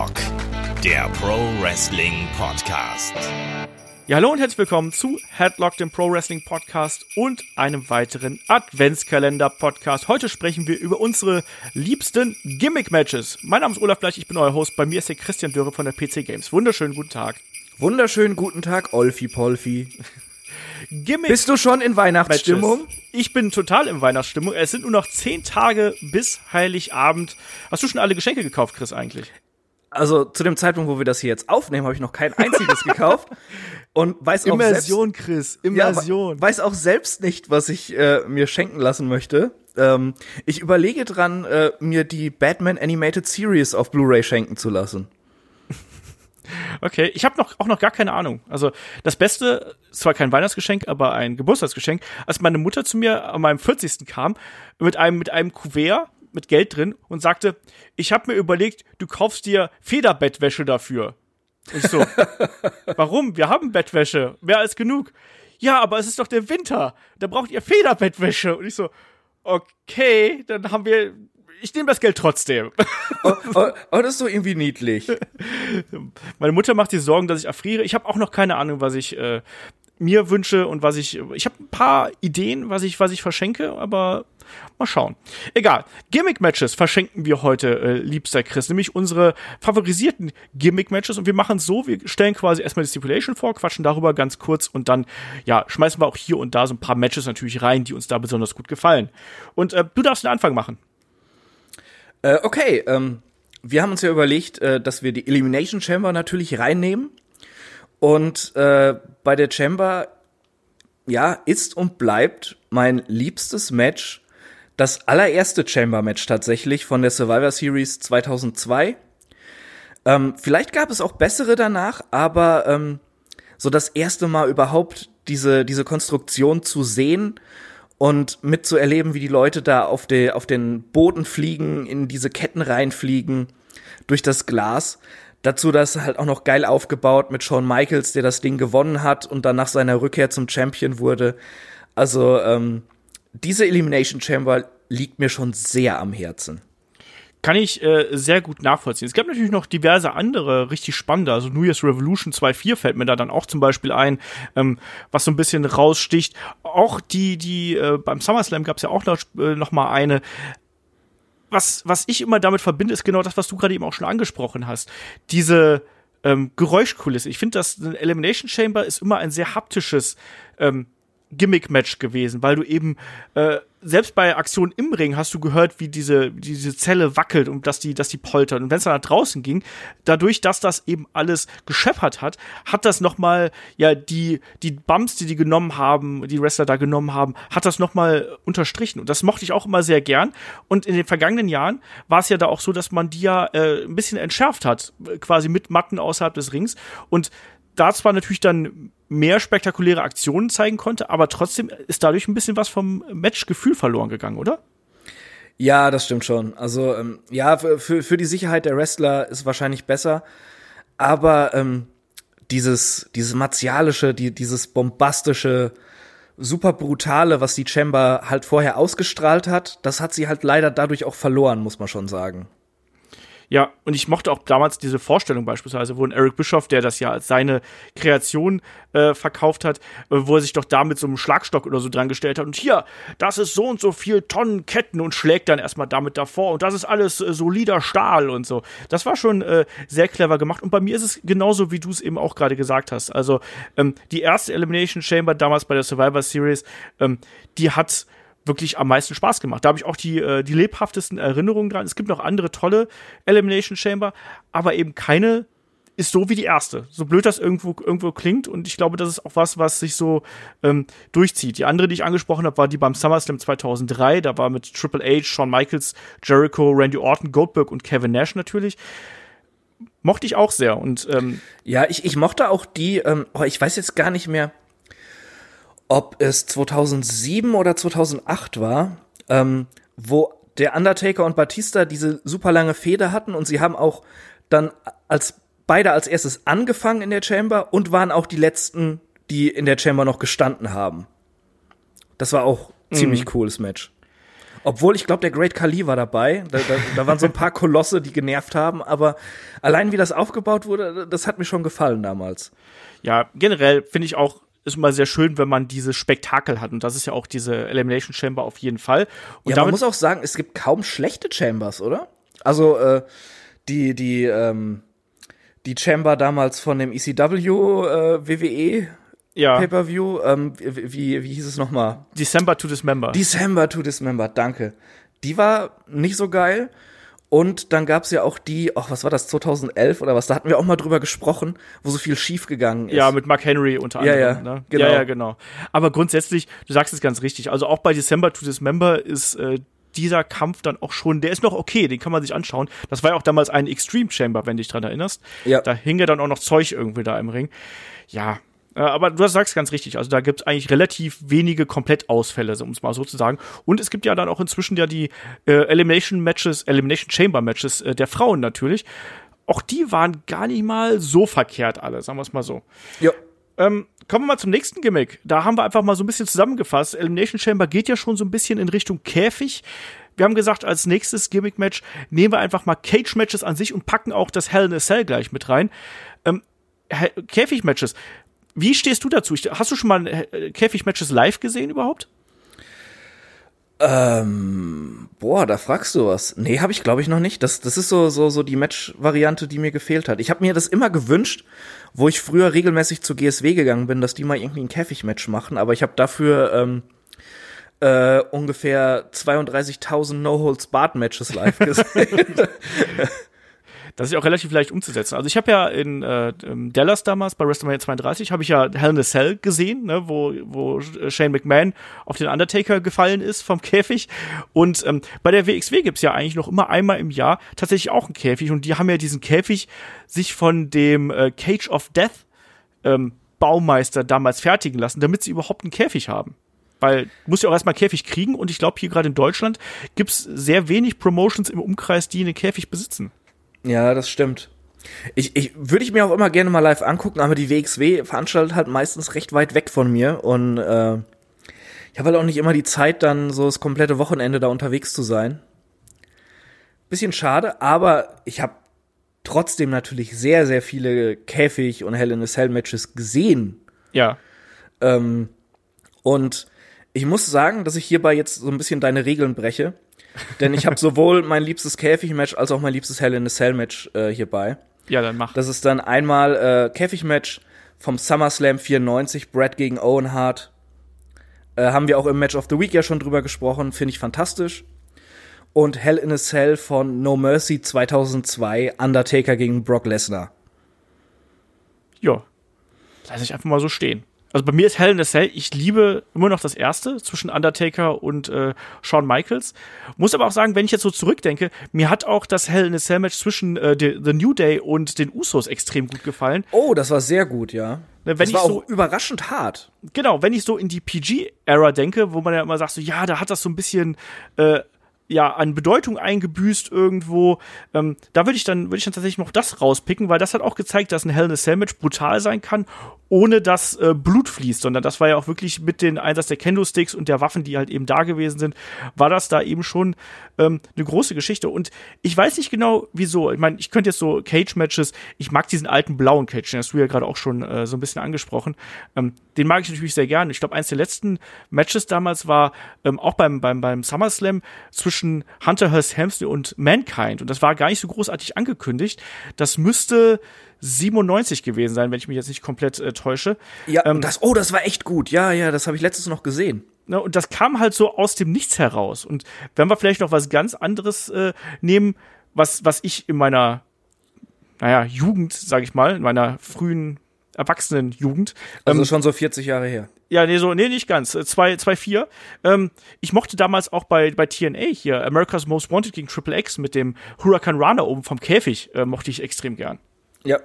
Headlock, der Pro Wrestling Podcast. Ja, hallo und herzlich willkommen zu Headlock, dem Pro Wrestling Podcast und einem weiteren Adventskalender Podcast. Heute sprechen wir über unsere liebsten Gimmick Matches. Mein Name ist Olaf Bleich, ich bin euer Host. Bei mir ist der Christian Dürre von der PC Games. Wunderschönen guten Tag. Wunderschönen guten Tag, Olfi Polfi. Gimmick Bist du schon in Weihnachtsstimmung? Matches. Ich bin total in Weihnachtsstimmung. Es sind nur noch zehn Tage bis Heiligabend. Hast du schon alle Geschenke gekauft, Chris, eigentlich? Also zu dem Zeitpunkt, wo wir das hier jetzt aufnehmen, habe ich noch kein einziges gekauft und weiß auch Immersion, selbst, Chris, ja, Immersion. weiß auch selbst nicht, was ich äh, mir schenken lassen möchte. Ähm, ich überlege dran, äh, mir die Batman Animated Series auf Blu-ray schenken zu lassen. Okay, ich habe noch auch noch gar keine Ahnung. Also das Beste, zwar kein Weihnachtsgeschenk, aber ein Geburtstagsgeschenk, als meine Mutter zu mir an meinem 40. kam mit einem mit einem Kuvert mit Geld drin und sagte, ich habe mir überlegt, du kaufst dir Federbettwäsche dafür. Und ich so, warum? Wir haben Bettwäsche, mehr als genug. Ja, aber es ist doch der Winter, da braucht ihr Federbettwäsche. Und ich so, okay, dann haben wir ich nehme das Geld trotzdem. Oh, oh, oh, das ist doch irgendwie niedlich. Meine Mutter macht sich Sorgen, dass ich erfriere. Ich habe auch noch keine Ahnung, was ich äh, mir wünsche und was ich. Ich habe ein paar Ideen, was ich, was ich verschenke, aber mal schauen. Egal. Gimmick-Matches verschenken wir heute, äh, liebster Chris, nämlich unsere favorisierten Gimmick-Matches und wir machen so, wir stellen quasi erstmal die Stipulation vor, quatschen darüber ganz kurz und dann, ja, schmeißen wir auch hier und da so ein paar Matches natürlich rein, die uns da besonders gut gefallen. Und äh, du darfst den Anfang machen. Äh, okay, ähm, wir haben uns ja überlegt, äh, dass wir die Elimination Chamber natürlich reinnehmen. Und äh, bei der Chamber, ja, ist und bleibt mein liebstes Match das allererste Chamber-Match tatsächlich von der Survivor Series 2002. Ähm, vielleicht gab es auch bessere danach, aber ähm, so das erste Mal überhaupt diese, diese Konstruktion zu sehen und mitzuerleben, wie die Leute da auf, de, auf den Boden fliegen, in diese Ketten reinfliegen, durch das Glas. Dazu das halt auch noch geil aufgebaut mit Shawn Michaels, der das Ding gewonnen hat und dann nach seiner Rückkehr zum Champion wurde. Also ähm, diese Elimination Chamber liegt mir schon sehr am Herzen kann ich äh, sehr gut nachvollziehen. Es gab natürlich noch diverse andere richtig spannende, also New Year's Revolution 2.4 fällt mir da dann auch zum Beispiel ein, ähm, was so ein bisschen raussticht. Auch die, die äh, beim SummerSlam gab es ja auch noch, äh, noch mal eine. Was, was ich immer damit verbinde, ist genau das, was du gerade eben auch schon angesprochen hast. Diese ähm, Geräuschkulisse. Ich finde, dass eine Elimination Chamber ist immer ein sehr haptisches ähm, Gimmick-Match gewesen, weil du eben äh, selbst bei Aktionen im Ring hast du gehört, wie diese diese Zelle wackelt und dass die dass die poltert und wenn es dann nach draußen ging, dadurch, dass das eben alles gescheppert hat, hat das noch mal ja die die Bumps, die die genommen haben, die Wrestler da genommen haben, hat das noch mal unterstrichen. Und das mochte ich auch immer sehr gern. Und in den vergangenen Jahren war es ja da auch so, dass man die ja äh, ein bisschen entschärft hat, quasi mit Matten außerhalb des Rings. Und da zwar natürlich dann mehr spektakuläre Aktionen zeigen konnte, aber trotzdem ist dadurch ein bisschen was vom Matchgefühl verloren gegangen, oder? Ja, das stimmt schon. Also ähm, ja, für, für die Sicherheit der Wrestler ist wahrscheinlich besser, aber ähm, dieses dieses martialische, die, dieses bombastische, super brutale, was die Chamber halt vorher ausgestrahlt hat, das hat sie halt leider dadurch auch verloren, muss man schon sagen. Ja, und ich mochte auch damals diese Vorstellung beispielsweise, wo ein Eric Bischoff, der das ja als seine Kreation äh, verkauft hat, äh, wo er sich doch da mit so einem Schlagstock oder so dran gestellt hat und hier, das ist so und so viel Tonnen Ketten und schlägt dann erstmal damit davor und das ist alles äh, solider Stahl und so. Das war schon äh, sehr clever gemacht und bei mir ist es genauso, wie du es eben auch gerade gesagt hast. Also ähm, die erste Elimination Chamber damals bei der Survivor Series, ähm, die hat wirklich am meisten Spaß gemacht. Da habe ich auch die, äh, die lebhaftesten Erinnerungen dran. Es gibt noch andere tolle Elimination Chamber, aber eben keine ist so wie die erste. So blöd das irgendwo, irgendwo klingt. Und ich glaube, das ist auch was, was sich so ähm, durchzieht. Die andere, die ich angesprochen habe, war die beim SummerSlam 2003. Da war mit Triple H, Shawn Michaels, Jericho, Randy Orton, Goldberg und Kevin Nash natürlich. Mochte ich auch sehr. Und ähm, ja, ich, ich mochte auch die, ähm, oh, ich weiß jetzt gar nicht mehr, ob es 2007 oder 2008 war, ähm, wo der Undertaker und Batista diese super lange Feder hatten und sie haben auch dann als beide als erstes angefangen in der Chamber und waren auch die letzten, die in der Chamber noch gestanden haben. Das war auch mhm. ziemlich cooles Match. Obwohl, ich glaube, der Great Khali war dabei. Da, da, da waren so ein paar Kolosse, die genervt haben, aber allein wie das aufgebaut wurde, das hat mir schon gefallen damals. Ja, generell finde ich auch, ist immer sehr schön, wenn man dieses Spektakel hat. Und das ist ja auch diese Elimination Chamber auf jeden Fall. Und ja, man muss auch sagen, es gibt kaum schlechte Chambers, oder? Also, äh, die, die, ähm, die Chamber damals von dem ECW, äh, WWE, ja. Pay-Per-View, ähm, wie, wie hieß es nochmal? December to Dismember. December to Dismember, danke. Die war nicht so geil. Und dann gab's ja auch die, ach, was war das, 2011 oder was, da hatten wir auch mal drüber gesprochen, wo so viel schief gegangen ist. Ja, mit Mark Henry unter anderem. Ja, ja, ne? genau. ja, ja, genau. Aber grundsätzlich, du sagst es ganz richtig, also auch bei December to Dismember ist äh, dieser Kampf dann auch schon, der ist noch okay, den kann man sich anschauen. Das war ja auch damals ein Extreme Chamber, wenn du dich dran erinnerst. Ja. Da hing ja dann auch noch Zeug irgendwie da im Ring. Ja, aber du sagst ganz richtig, also da gibt's eigentlich relativ wenige Komplettausfälle, um es mal so zu sagen. Und es gibt ja dann auch inzwischen ja die äh, Elimination Matches, Elimination Chamber Matches äh, der Frauen natürlich. Auch die waren gar nicht mal so verkehrt alle, sagen wir es mal so. Ja. Ähm, kommen wir mal zum nächsten Gimmick. Da haben wir einfach mal so ein bisschen zusammengefasst. Elimination Chamber geht ja schon so ein bisschen in Richtung Käfig. Wir haben gesagt, als nächstes Gimmick-Match nehmen wir einfach mal Cage-Matches an sich und packen auch das Hell in a Cell gleich mit rein. Ähm, He- Käfig-Matches. Wie stehst du dazu? Hast du schon mal äh, Käfig-Matches live gesehen überhaupt? Ähm, boah, da fragst du was. Nee, habe ich glaube ich noch nicht. Das, das ist so, so, so die Match-Variante, die mir gefehlt hat. Ich habe mir das immer gewünscht, wo ich früher regelmäßig zu GSW gegangen bin, dass die mal irgendwie ein Käfig-Match machen, aber ich habe dafür ähm, äh, ungefähr 32.000 No-Holds-Barred-Matches live gesehen. Das ist auch relativ leicht umzusetzen. Also ich habe ja in äh, ähm, Dallas damals bei WrestleMania 32 habe ich ja Hell in a Cell gesehen, ne, wo wo Shane McMahon auf den Undertaker gefallen ist vom Käfig. Und ähm, bei der WXW gibt's ja eigentlich noch immer einmal im Jahr tatsächlich auch einen Käfig. Und die haben ja diesen Käfig sich von dem äh, Cage of Death ähm, Baumeister damals fertigen lassen, damit sie überhaupt einen Käfig haben. Weil du musst ja auch erstmal Käfig kriegen und ich glaube, hier gerade in Deutschland gibt's sehr wenig Promotions im Umkreis, die einen Käfig besitzen. Ja, das stimmt. Ich, ich würde ich mir auch immer gerne mal live angucken, aber die WXW veranstaltet halt meistens recht weit weg von mir und äh, ich habe halt auch nicht immer die Zeit, dann so das komplette Wochenende da unterwegs zu sein. Bisschen schade, aber ich habe trotzdem natürlich sehr, sehr viele Käfig- und Hell in a Cell-Matches gesehen. Ja. Ähm, und ich muss sagen, dass ich hierbei jetzt so ein bisschen deine Regeln breche. Denn ich habe sowohl mein liebstes Käfig-Match als auch mein liebstes Hell in a Cell-Match äh, hierbei. Ja, dann mach. Das ist dann einmal äh, Käfig-Match vom SummerSlam 94, Brad gegen Owen Hart. Äh, haben wir auch im Match of the Week ja schon drüber gesprochen, finde ich fantastisch. Und Hell in a Cell von No Mercy 2002, Undertaker gegen Brock Lesnar. Ja. Lass ich einfach mal so stehen. Also bei mir ist Hell in a Cell, ich liebe immer noch das erste zwischen Undertaker und äh, Shawn Michaels. Muss aber auch sagen, wenn ich jetzt so zurückdenke, mir hat auch das Hell in a Cell Match zwischen äh, The, The New Day und den Usos extrem gut gefallen. Oh, das war sehr gut, ja. Ne, wenn das ich war so- auch überraschend hart. Genau, wenn ich so in die PG-Ära denke, wo man ja immer sagt, so ja, da hat das so ein bisschen äh, ja an Bedeutung eingebüßt irgendwo. Ähm, da würde ich dann würde ich dann tatsächlich noch das rauspicken, weil das hat auch gezeigt, dass ein Hell in a Cell Match brutal sein kann, ohne dass äh, Blut fließt, sondern das war ja auch wirklich mit dem Einsatz der Kendo-Sticks und der Waffen, die halt eben da gewesen sind, war das da eben schon ähm, eine große Geschichte. Und ich weiß nicht genau, wieso. Ich meine, ich könnte jetzt so Cage-Matches, ich mag diesen alten blauen Cage, den hast du ja gerade auch schon äh, so ein bisschen angesprochen. Ähm, den mag ich natürlich sehr gerne. Ich glaube, eins der letzten Matches damals war ähm, auch beim, beim, beim SummerSlam zwischen Hunter Hearst Helmsley und Mankind. Und das war gar nicht so großartig angekündigt. Das müsste 97 gewesen sein, wenn ich mich jetzt nicht komplett äh, täusche. Ja, Ähm, das, oh, das war echt gut. Ja, ja, das habe ich letztens noch gesehen. Ne, und das kam halt so aus dem Nichts heraus. Und wenn wir vielleicht noch was ganz anderes äh, nehmen, was, was ich in meiner, naja, Jugend, sag ich mal, in meiner frühen Erwachsenenjugend, Also ähm, schon so 40 Jahre her. ja, nee, so, nee, nicht ganz, äh, zwei, zwei, vier. Ähm, ich mochte damals auch bei, bei TNA hier, America's Most Wanted gegen Triple X mit dem Huracan Runner oben vom Käfig, äh, mochte ich extrem gern. Ja.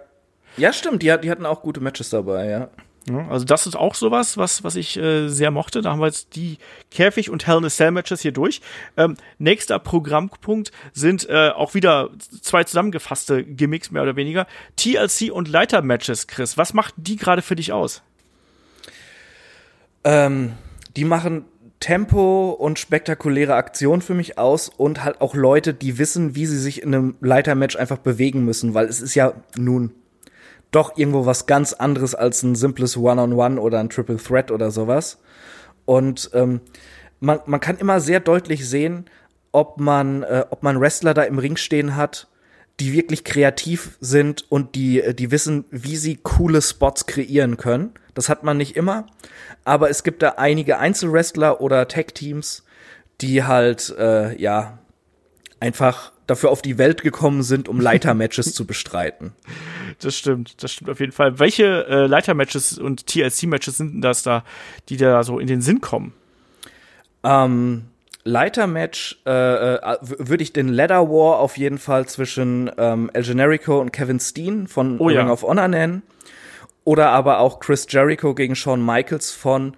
Ja, stimmt, die, die hatten auch gute Matches dabei, ja. Ja, also das ist auch sowas, was, was ich äh, sehr mochte. Da haben wir jetzt die Käfig- und Hell in a Cell Matches hier durch. Ähm, nächster Programmpunkt sind äh, auch wieder zwei zusammengefasste Gimmicks, mehr oder weniger. TLC und Leiter-Matches, Chris. Was macht die gerade für dich aus? Ähm, die machen Tempo und spektakuläre Aktion für mich aus und halt auch Leute, die wissen, wie sie sich in einem Leitermatch einfach bewegen müssen, weil es ist ja nun doch irgendwo was ganz anderes als ein simples One-on-One -on -One oder ein Triple Threat oder sowas. Und ähm, man, man kann immer sehr deutlich sehen, ob man, äh, ob man Wrestler da im Ring stehen hat, die wirklich kreativ sind und die, äh, die wissen, wie sie coole Spots kreieren können. Das hat man nicht immer, aber es gibt da einige Einzelwrestler oder Tag-Teams, die halt, äh, ja, einfach dafür auf die Welt gekommen sind, um Leitermatches zu bestreiten. Das stimmt, das stimmt auf jeden Fall. Welche äh, Leitermatches und TLC-Matches sind denn das da, die da so in den Sinn kommen? Ähm, Leitermatch äh, äh, würde ich den Ladder War auf jeden Fall zwischen ähm, El Generico und Kevin Steen von Oh ja. Ring of Honor nennen. Oder aber auch Chris Jericho gegen Shawn Michaels von,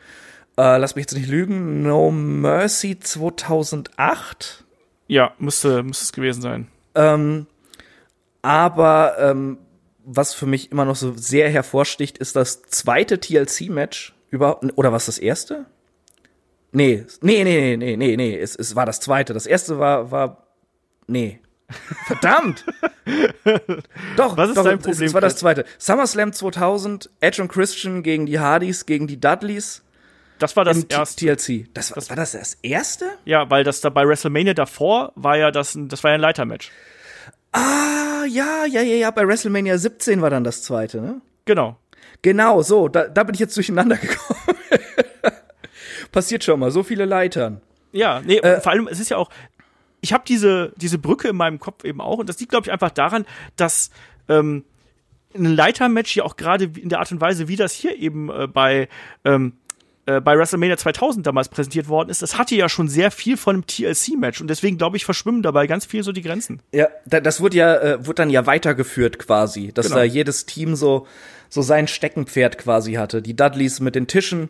äh, lass mich jetzt nicht lügen, No Mercy 2008. Ja, müsste, müsste es gewesen sein. Ähm, aber ähm, was für mich immer noch so sehr hervorsticht, ist das zweite TLC-Match überhaupt. Oder was das erste? Nee, nee, nee, nee, nee, nee, es, es war das zweite. Das erste war, war. Nee. Verdammt! doch, Was ist doch, dein Problem, Es war das zweite. SummerSlam 2000, Edge und Christian gegen die Hardys, gegen die Dudleys Das war das erste. TLC. Das, war, war das das erste? Ja, weil das da bei WrestleMania davor war ja das, ein- das war ja ein Leitermatch. Ah, ja, ja, ja, ja. Bei WrestleMania 17 war dann das zweite, ne? Genau. Genau, so, da, da bin ich jetzt durcheinander gekommen. Passiert schon mal, so viele Leitern. Ja, nee, Äh, vor allem, es ist ja auch, ich habe diese, diese Brücke in meinem Kopf eben auch und das liegt, glaube ich, einfach daran, dass ähm, ein Leitermatch ja auch gerade in der Art und Weise, wie das hier eben äh, bei ähm, äh, bei WrestleMania 2000 damals präsentiert worden ist, das hatte ja schon sehr viel von einem TLC-Match und deswegen, glaube ich, verschwimmen dabei ganz viel so die Grenzen. Ja, da, das wurde ja, äh, wurde dann ja weitergeführt quasi, dass Genau. da jedes Team so, so sein Steckenpferd quasi hatte. Die Dudleys mit den Tischen,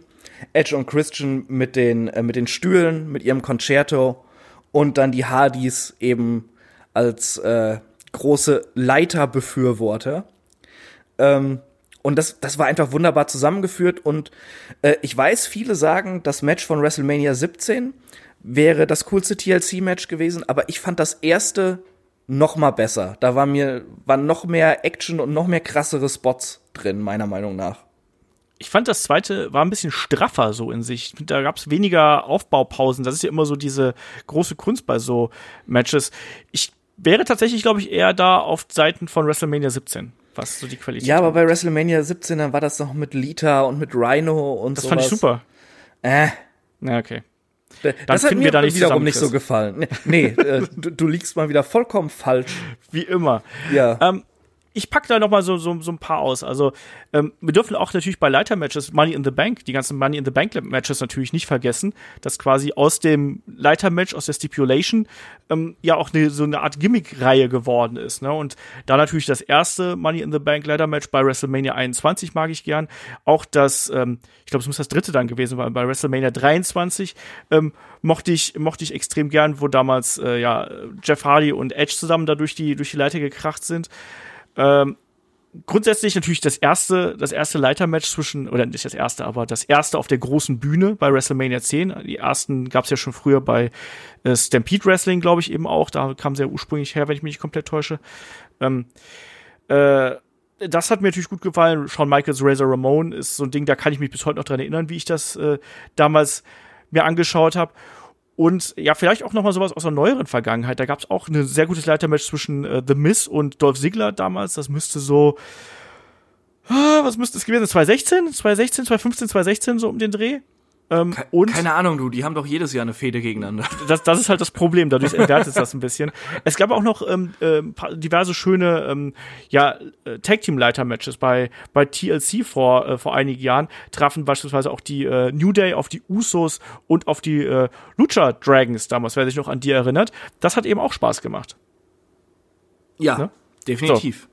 Edge und Christian mit den, äh, mit den Stühlen, mit ihrem Concerto und dann die Hardys eben als äh, große Leiterbefürworter. Ähm, und das, das war einfach wunderbar zusammengeführt. Und äh, ich weiß, viele sagen, das Match von WrestleMania 17 wäre das coolste TLC-Match gewesen, aber ich fand das erste noch mal besser. Da war mir waren noch mehr Action und noch mehr krassere Spots drin, meiner Meinung nach. Ich fand das zweite war ein bisschen straffer so in sich. Da gab es weniger Aufbaupausen. Das ist ja immer so diese große Kunst bei so Matches. Ich wäre tatsächlich, glaube ich, eher da auf Seiten von WrestleMania 17, was so die Qualität Ja, aber bei WrestleMania 17 dann war das noch mit Lita und mit Rhino und Das sowas. fand ich super. Äh, Ja, okay. das hat mir wir da nicht wiederum nicht so gefallen. Nee, nee äh, du, du liegst mal wieder vollkommen falsch. Wie immer. Ja. Ähm, ich pack da noch mal so, so, so ein paar aus. Also ähm, wir dürfen auch natürlich bei Leitermatches Money in the Bank, die ganzen Money in the Bank Matches natürlich nicht vergessen, dass quasi aus dem Leitermatch, aus der Stipulation ähm, ja auch eine, so eine Art Gimmick-Reihe geworden ist. Ne? Und da natürlich das erste Money in the Bank Leitermatch bei WrestleMania 21 mag ich gern. Auch das, ähm, ich glaube, es muss das dritte dann gewesen sein, bei WrestleMania 23 ähm, mochte ich mochte ich extrem gern, wo damals äh, ja Jeff Hardy und Edge zusammen da durch die durch die Leiter gekracht sind. Ähm, grundsätzlich natürlich das erste, das erste Leitermatch zwischen, oder nicht das erste, aber das erste auf der großen Bühne bei WrestleMania 10. Die ersten gab es ja schon früher bei äh, Stampede Wrestling, glaube ich, eben auch. Da kam sie ja ursprünglich her, wenn ich mich nicht komplett täusche. Ähm, äh, das hat mir natürlich gut gefallen. Shawn Michaels Razor Ramon ist so ein Ding, da kann ich mich bis heute noch dran erinnern, wie ich das äh, damals mir angeschaut habe. Und ja, vielleicht auch noch mal sowas aus der neueren Vergangenheit. Da gab es auch ein sehr gutes Leitermatch zwischen äh, The Miz und Dolph Ziggler damals. Das müsste so, ah, was müsste es gewesen sein? 2016? 2016, 2015, 2016, so um den Dreh. Ähm, und Keine Ahnung, du, die haben doch jedes Jahr eine Fehde gegeneinander. das, das ist halt das Problem, dadurch entwertet es das ein bisschen. Es gab auch noch ähm, äh, diverse schöne ähm, ja, äh, Tag-Team-Leiter-Matches. Bei, bei TLC vor, äh, vor einigen Jahren trafen beispielsweise auch die äh, New Day auf die Usos und auf die äh, Lucha Dragons damals, wer sich noch an die erinnert. Das hat eben auch Spaß gemacht. Ja, Ne? definitiv.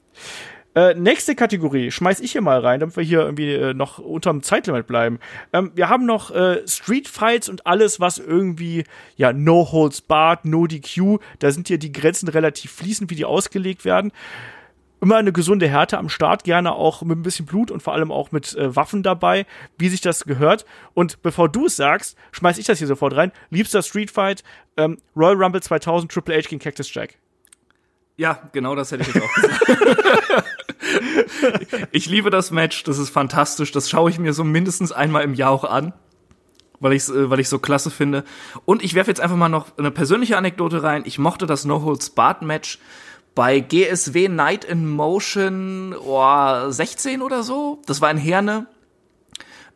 Äh, nächste Kategorie schmeiß ich hier mal rein, damit wir hier irgendwie äh, noch unterm Zeitlimit bleiben. Ähm, wir haben noch äh, Street Fights und alles, was irgendwie, ja, No Holds Barred, No DQ, da sind hier die Grenzen relativ fließend, wie die ausgelegt werden. immer eine gesunde Härte am Start, gerne auch mit ein bisschen Blut und vor allem auch mit äh, Waffen dabei, wie sich das gehört. Und bevor du es sagst, schmeiß ich das hier sofort rein. Liebster Street Fight, ähm, Royal Rumble 2000, Triple H gegen Cactus Jack. Ja, genau das hätte ich jetzt auch gesagt. ich liebe das Match, das ist fantastisch. Das schaue ich mir so mindestens einmal im Jahr auch an, weil ich äh, weil ich so klasse finde. Und ich werfe jetzt einfach mal noch eine persönliche Anekdote rein. Ich mochte das No Holds Barred Match bei GSW Night in Motion oh, 16 oder so. Das war in Herne.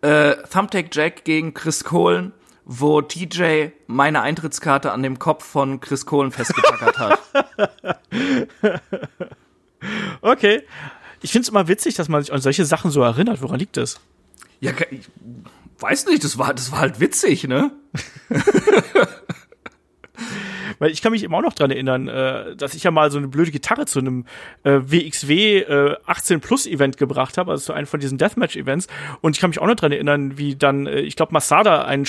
Äh, Thumbtack Jack gegen Chris Kohlen wo TJ meine Eintrittskarte an dem Kopf von Chris Kohlen festgetackert hat. okay. Ich finde es immer witzig, dass man sich an solche Sachen so erinnert. Woran liegt das? Ja, ich weiß nicht, das war, das war halt witzig, ne? Weil ich kann mich immer auch noch dran erinnern, äh, dass ich ja mal so eine blöde Gitarre zu einem äh, WXW äh, 18 Plus Event gebracht habe, also zu einem von diesen Deathmatch Events. Und ich kann mich auch noch dran erinnern, wie dann, äh, ich glaube, Masada ein, äh,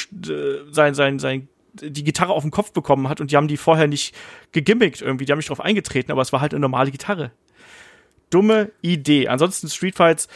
sein, sein, sein die Gitarre auf den Kopf bekommen hat und die haben die vorher nicht gegimmickt irgendwie, die haben nicht drauf eingetreten, aber es war halt eine normale Gitarre. Dumme Idee. Ansonsten Street Fights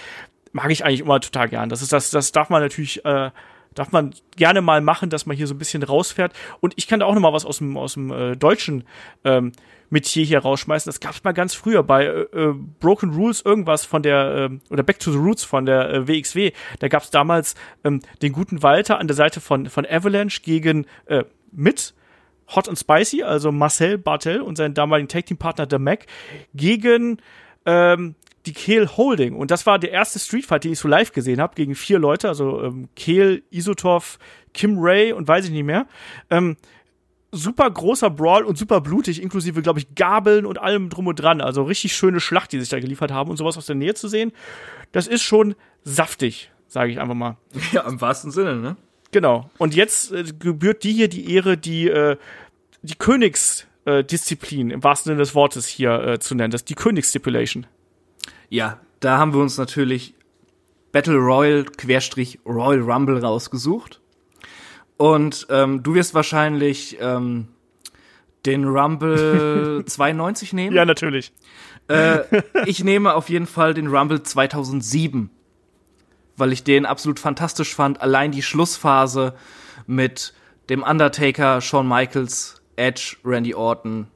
mag ich eigentlich immer total gern. Das ist das, das darf man natürlich äh, darf man gerne mal machen, dass man hier so ein bisschen rausfährt. Und ich kann da auch noch mal was aus dem, aus dem äh, deutschen ähm, Metier hier rausschmeißen. Das gab es mal ganz früher bei äh, äh, Broken Rules irgendwas von der, äh, oder Back to the Roots von der äh, WXW. Da gab es damals ähm, den guten Walter an der Seite von, von Avalanche gegen äh, mit Hot and Spicy, also Marcel Bartel und seinen damaligen Tag-Team-Partner der Mac, gegen ähm, die Kehl Holding. Und das war der erste Street Fight, den ich so live gesehen habe, gegen vier Leute, also ähm, Kehl, Isotov, Kim Ray und weiß ich nicht mehr. Ähm, super großer Brawl und super blutig, inklusive, glaube ich, Gabeln und allem drum und dran. Also richtig schöne Schlacht, die sich da geliefert haben und sowas aus der Nähe zu sehen. Das ist schon saftig, sage ich einfach mal. Ja, im wahrsten Sinne, ne? Genau. Und jetzt äh, gebührt die hier die Ehre, die, äh, die Königsdisziplin äh, im wahrsten Sinne des Wortes hier äh, zu nennen. Das ist die Königsstipulation. Ja, da haben wir uns natürlich Battle Royal Querstrich Royal Rumble rausgesucht. Und ähm, du wirst wahrscheinlich ähm, den Rumble 92 nehmen. Ja, natürlich. Äh, ich nehme auf jeden Fall den Rumble 2007, weil ich den absolut fantastisch fand. Allein die Schlussphase mit dem Undertaker, Shawn Michaels, Edge, Randy Orton.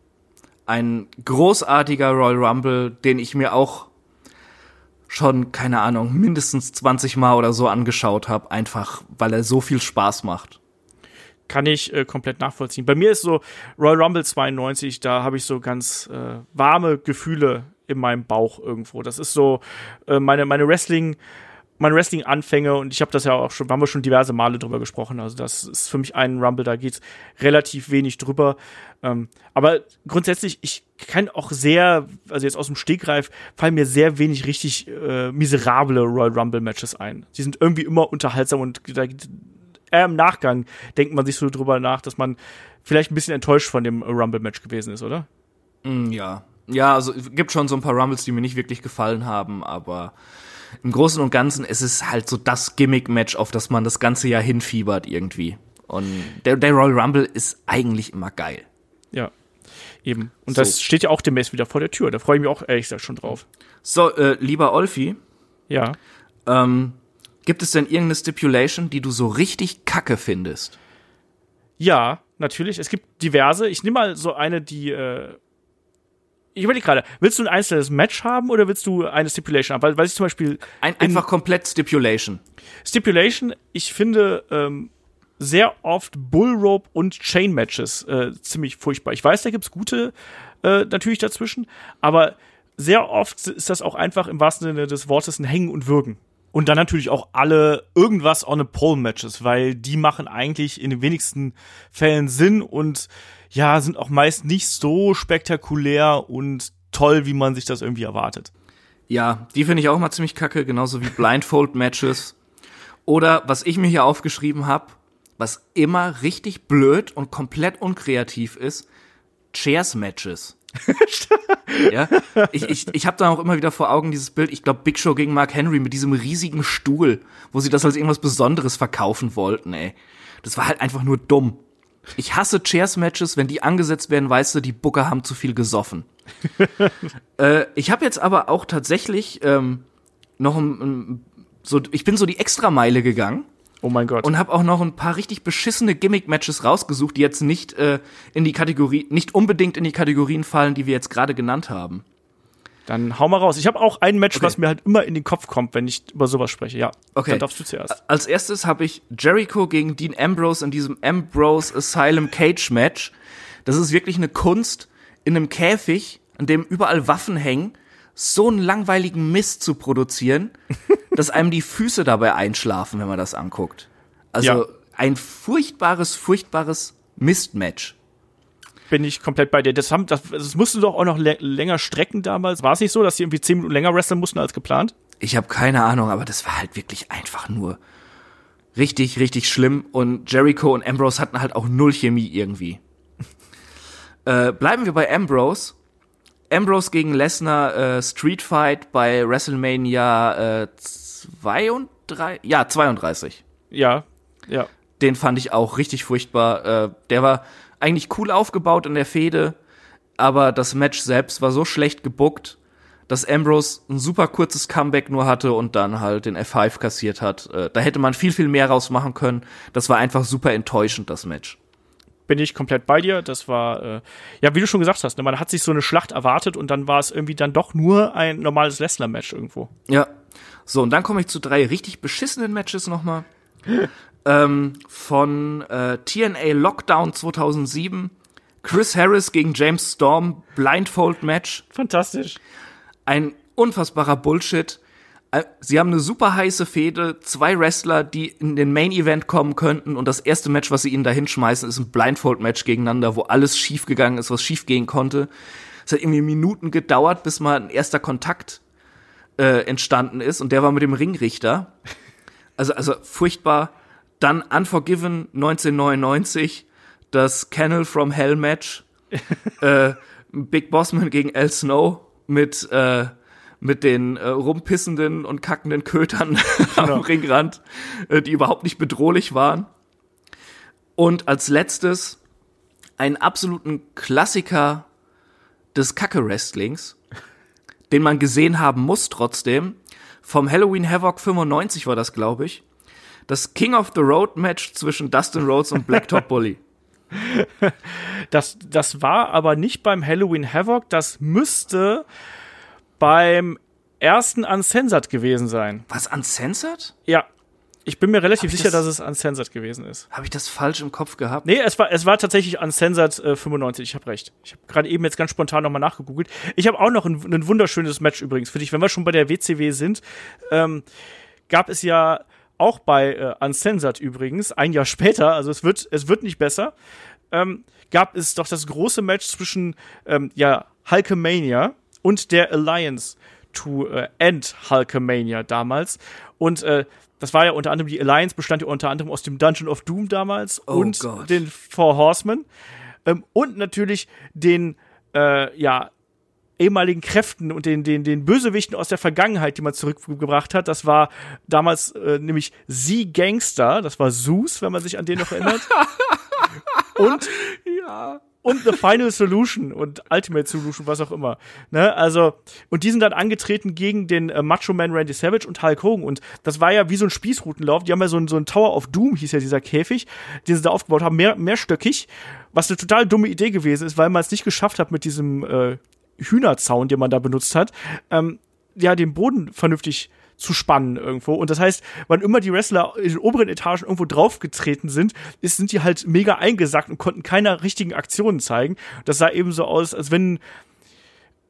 Ein großartiger Royal Rumble, den ich mir auch schon, keine Ahnung, mindestens 20 Mal oder so angeschaut habe, einfach weil er so viel Spaß macht. Kann ich äh, komplett nachvollziehen. Bei mir ist so Royal Rumble 92, da habe ich so ganz äh, warme Gefühle in meinem Bauch irgendwo. Das ist so äh, meine, meine Wrestling- meine Wrestling-Anfänge und ich habe das ja auch schon, haben wir schon diverse Male drüber gesprochen. Also das ist für mich ein Rumble, da geht relativ wenig drüber. Ähm, aber grundsätzlich, ich kann auch sehr, also jetzt aus dem Stegreif, fallen mir sehr wenig richtig äh, miserable Royal Rumble-Matches ein. Sie sind irgendwie immer unterhaltsam und da, äh, im Nachgang denkt man sich so drüber nach, dass man vielleicht ein bisschen enttäuscht von dem Rumble-Match gewesen ist, oder? Mm, ja. Ja, also gibt schon so ein paar Rumbles, die mir nicht wirklich gefallen haben, aber im Großen und Ganzen ist es halt so das Gimmick-Match, auf das man das ganze Jahr hinfiebert irgendwie. Und der, der Royal Rumble ist eigentlich immer geil. Ja, eben. Und so. das steht ja auch demnächst wieder vor der Tür. Da freue ich mich auch ehrlich gesagt schon drauf. So, äh, lieber Olfi. Ja. Ähm, gibt es denn irgendeine Stipulation, die du so richtig kacke findest? Ja, natürlich. Es gibt diverse. Ich nehme mal so eine, die äh, ich überlege gerade, willst du ein einzelnes Match haben oder willst du eine Stipulation haben? Weil, weil ich zum Beispiel. Ein, einfach komplett Stipulation. Stipulation, ich finde ähm, sehr oft Bullrope und Chain Matches äh, ziemlich furchtbar. Ich weiß, da gibt's gute äh, natürlich dazwischen, aber sehr oft ist das auch einfach im wahrsten Sinne des Wortes ein Hängen und Würgen. Und dann natürlich auch alle irgendwas on a pole Matches, weil die machen eigentlich in den wenigsten Fällen Sinn und ja, sind auch meist nicht so spektakulär und toll, wie man sich das irgendwie erwartet. Ja, die finde ich auch mal ziemlich kacke, genauso wie Blindfold Matches. Oder was ich mir hier aufgeschrieben habe, was immer richtig blöd und komplett unkreativ ist, Chairs Matches. ja, ich, ich, ich habe da auch immer wieder vor Augen dieses Bild, ich glaube Big Show gegen Mark Henry mit diesem riesigen Stuhl, wo sie das als irgendwas Besonderes verkaufen wollten, ey. Das war halt einfach nur dumm. Ich hasse Chairs-Matches, wenn die angesetzt werden, weißt du, die Booker haben zu viel gesoffen. äh, ich habe jetzt aber auch tatsächlich ähm, noch ein, ein, so, ich bin so die Extrameile gegangen. Oh mein Gott. Und habe auch noch ein paar richtig beschissene Gimmick-Matches rausgesucht, die jetzt nicht äh, in die Kategorie, nicht unbedingt in die Kategorien fallen, die wir jetzt gerade genannt haben. Dann hau mal raus. Ich habe auch ein Match, Okay. was mir halt immer in den Kopf kommt, wenn ich über sowas spreche. Ja. Okay. Dann darfst du zuerst. Als erstes habe ich Jericho gegen Dean Ambrose in diesem Ambrose Asylum Cage Match. Das ist wirklich eine Kunst, in einem Käfig, an dem überall Waffen hängen, so einen langweiligen Mist zu produzieren, dass einem die Füße dabei einschlafen, wenn man das anguckt. Also Ja. ein furchtbares, furchtbares Mistmatch. Bin ich komplett bei dir. Das, haben, das, das musste doch auch noch lä- länger strecken damals. War es nicht so, dass die irgendwie zehn Minuten länger wresteln mussten als geplant? Ich habe keine Ahnung, aber das war halt wirklich einfach nur richtig, richtig schlimm. Und Jericho und Ambrose hatten halt auch null Chemie irgendwie. äh, bleiben wir bei Ambrose. Ambrose gegen Lesnar äh, Street Fight bei WrestleMania äh, 32, ja 32. Ja, ja. Den fand ich auch richtig furchtbar. Äh, der war eigentlich cool aufgebaut in der Fehde, aber das Match selbst war so schlecht gebuckt, dass Ambrose ein super kurzes Comeback nur hatte und dann halt den F5 kassiert hat. Äh, da hätte man viel, viel mehr rausmachen können. Das war einfach super enttäuschend, das Match. Bin ich komplett bei dir. Das war, äh, ja, wie du schon gesagt hast, ne, man hat sich so eine Schlacht erwartet und dann war es irgendwie dann doch nur ein normales Wrestler-Match irgendwo. Ja. So, und dann komme ich zu drei richtig beschissenen Matches nochmal. Ähm, von äh, TNA Lockdown 2007. Chris Harris gegen James Storm, Blindfold Match. Fantastisch. ein unfassbarer Bullshit. Äh, Sie haben eine super heiße Fehde, zwei Wrestler, die in den Main Event kommen könnten und das erste Match, was sie ihnen da hinschmeißen, ist ein Blindfold Match gegeneinander, wo alles schief gegangen ist, was schief gehen konnte. Es hat irgendwie Minuten gedauert, bis mal ein erster Kontakt äh, entstanden ist und der war mit dem Ringrichter. Also also furchtbar. Dann Unforgiven 1999, das Kennel from Hell Match äh, Big Bossman gegen El Snow mit, äh, mit den äh, rumpissenden und kackenden Kötern am Ringrand, äh, die überhaupt nicht bedrohlich waren. Und als letztes einen absoluten Klassiker des Kacke-Wrestlings, den man gesehen haben muss trotzdem. Vom Halloween Havoc 95 war das, glaube ich. Das King of the Road Match zwischen Dustin Rhodes und Blacktop Bully. Das, das war aber nicht beim Halloween Havoc, das müsste beim ersten Uncensored gewesen sein. Was, uncensored? Ja. Ich bin mir relativ sicher, das- dass es Uncensored gewesen ist. Habe ich das falsch im Kopf gehabt? Nee, es war, es war tatsächlich Uncensored äh, 95, ich habe recht. Ich habe gerade eben jetzt ganz spontan nochmal nachgegoogelt. Ich habe auch noch ein, ein wunderschönes Match übrigens für dich. Wenn wir schon bei der WCW sind, ähm, gab es ja auch bei äh, Uncensored übrigens, ein Jahr später, also es wird, es wird nicht besser, ähm, gab es doch das große Match zwischen ähm, ja, Hulkamania und der Alliance to äh, End Hulkamania damals. Und äh, das war ja unter anderem, die Alliance bestand ja unter anderem aus dem Dungeon of Doom damals Oh und Gott. den Four Horsemen ähm, und natürlich den äh, ja ehemaligen Kräften und den, den, den Bösewichten aus der Vergangenheit, die man zurückgebracht hat. Das war damals äh, nämlich Sie Gangster, das war Zeus, wenn man sich an den noch erinnert. und Ja. und The Final Solution und Ultimate Solution, was auch immer. Ne? Also, und die sind dann angetreten gegen den äh, Macho Man Randy Savage und Hulk Hogan. Und das war ja wie so ein Spießrutenlauf. Die haben ja so ein, so ein Tower of Doom, hieß ja dieser Käfig, den sie da aufgebaut haben, mehr, mehrstöckig, was eine total dumme Idee gewesen ist, weil man es nicht geschafft hat mit diesem äh, Hühnerzaun, den man da benutzt hat, ähm, ja, den Boden vernünftig zu spannen irgendwo. Und das heißt, wann immer die Wrestler in den oberen Etagen irgendwo draufgetreten sind, ist, sind die halt mega eingesackt und konnten keine richtigen Aktionen zeigen. Das sah eben so aus, als wenn,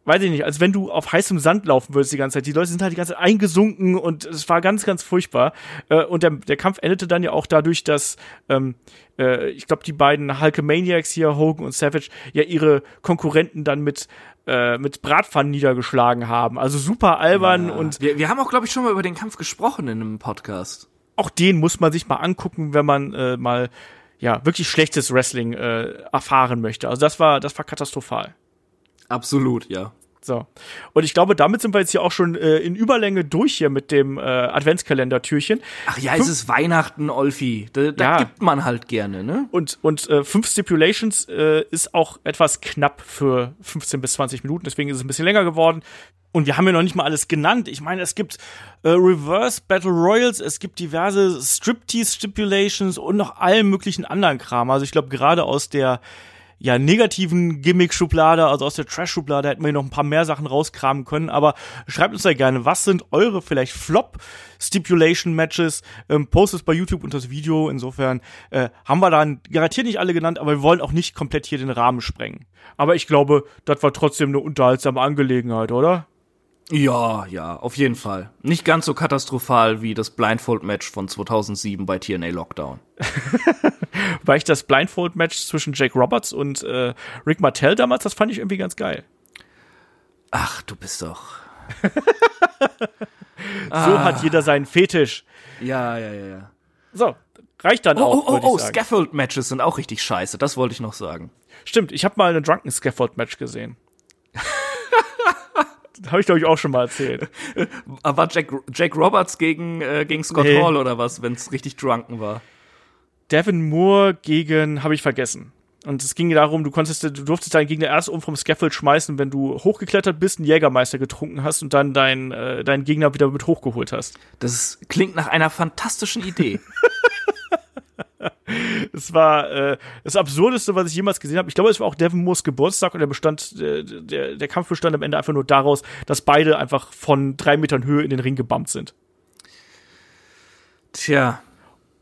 weiß ich nicht, als wenn du auf heißem Sand laufen würdest die ganze Zeit. Die Leute sind halt die ganze Zeit eingesunken und es war ganz, ganz furchtbar. Äh, Und der, der Kampf endete dann ja auch dadurch, dass ähm, äh, ich glaube, die beiden Hulkamaniacs hier, Hogan und Savage, ja ihre Konkurrenten dann mit äh, mit Bratpfannen niedergeschlagen haben. Also super albern und Wir, wir haben auch, glaube ich, schon mal über den Kampf gesprochen in einem Podcast. auch den muss man sich mal angucken, wenn man äh, mal ja wirklich schlechtes Wrestling äh, erfahren möchte. Also das war das war katastrophal. Absolut, ja. So. Und ich glaube, damit sind wir jetzt hier auch schon äh, in Überlänge durch hier mit dem äh, Adventskalender-Türchen. Ach ja, es ist Weihnachten, Olfi. Da, da Ja. gibt man halt gerne, ne? Und, und äh, fünf Stipulations äh, ist auch etwas knapp für 15 bis 20 Minuten, deswegen ist es ein bisschen länger geworden. Und wir haben ja noch nicht mal alles genannt. Ich meine, es gibt äh, Reverse Battle Royals, es gibt diverse Striptease Stipulations und noch allen möglichen anderen Kram. Also ich glaube, gerade aus der ja, negativen Gimmick-Schublade, also aus der Trash-Schublade, hätten wir noch ein paar mehr Sachen rauskramen können. Aber schreibt uns da gerne, was sind eure vielleicht Flop-Stipulation-Matches? Ähm, postet es bei YouTube unter das Video. Insofern äh, haben wir dann garantiert nicht alle genannt, aber wir wollen auch nicht komplett hier den Rahmen sprengen. Aber ich glaube, das war trotzdem eine unterhaltsame Angelegenheit, oder? Ja, ja, auf jeden Fall. Nicht ganz so katastrophal wie das Blindfold-Match von 2007 bei TNA Lockdown. Weil ich das Blindfold-Match zwischen Jake Roberts und äh, Rick Martell damals, das fand ich irgendwie ganz geil. Ach, du bist doch. So hat jeder seinen Fetisch. Ja, ja, ja, ja. So, reicht dann Oh, auch, oh, oh, oh. Scaffold-Matches sind auch richtig scheiße. Das wollte ich noch sagen. Stimmt, ich habe mal eine Drunken Scaffold Match gesehen. Habe ich glaube ich auch schon mal erzählt. Aber Jack, Jack Roberts gegen, äh, gegen Scott Nee. Hall oder was, wenn es richtig drunken war? Devin Moore gegen habe ich vergessen. Und es ging darum, du konntest, du durftest deinen Gegner erst um vom Scaffold schmeißen, wenn du hochgeklettert bist, einen Jägermeister getrunken hast und dann deinen äh, deinen Gegner wieder mit hochgeholt hast. Das klingt nach einer fantastischen Idee. Es war äh, das absurdeste, was ich jemals gesehen habe. Ich glaube, es war auch Devin Moores Geburtstag und der bestand, äh, der, der Kampf bestand am Ende einfach nur daraus, dass beide einfach von drei Metern Höhe in den Ring gebumpt sind. Tja,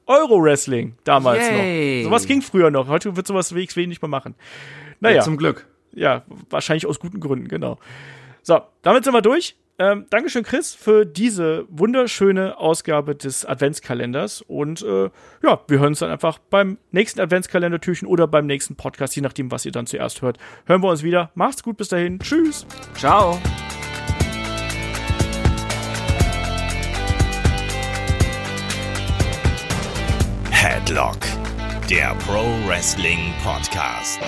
Euro-Wrestling damals Yay. noch. Sowas ging früher noch. Heute wird sowas WXW nicht mehr machen. ja. Naja, zum Glück. ja, wahrscheinlich aus guten Gründen, genau. So, damit sind wir durch. Ähm, Dankeschön, Chris, für diese wunderschöne Ausgabe des Adventskalenders. Und äh, ja, wir hören uns dann einfach beim nächsten Adventskalendertürchen oder beim nächsten Podcast, je nachdem, was ihr dann zuerst hört. Hören wir uns wieder. Macht's gut, bis dahin. Tschüss. Ciao. Headlock, der Pro Wrestling Podcast.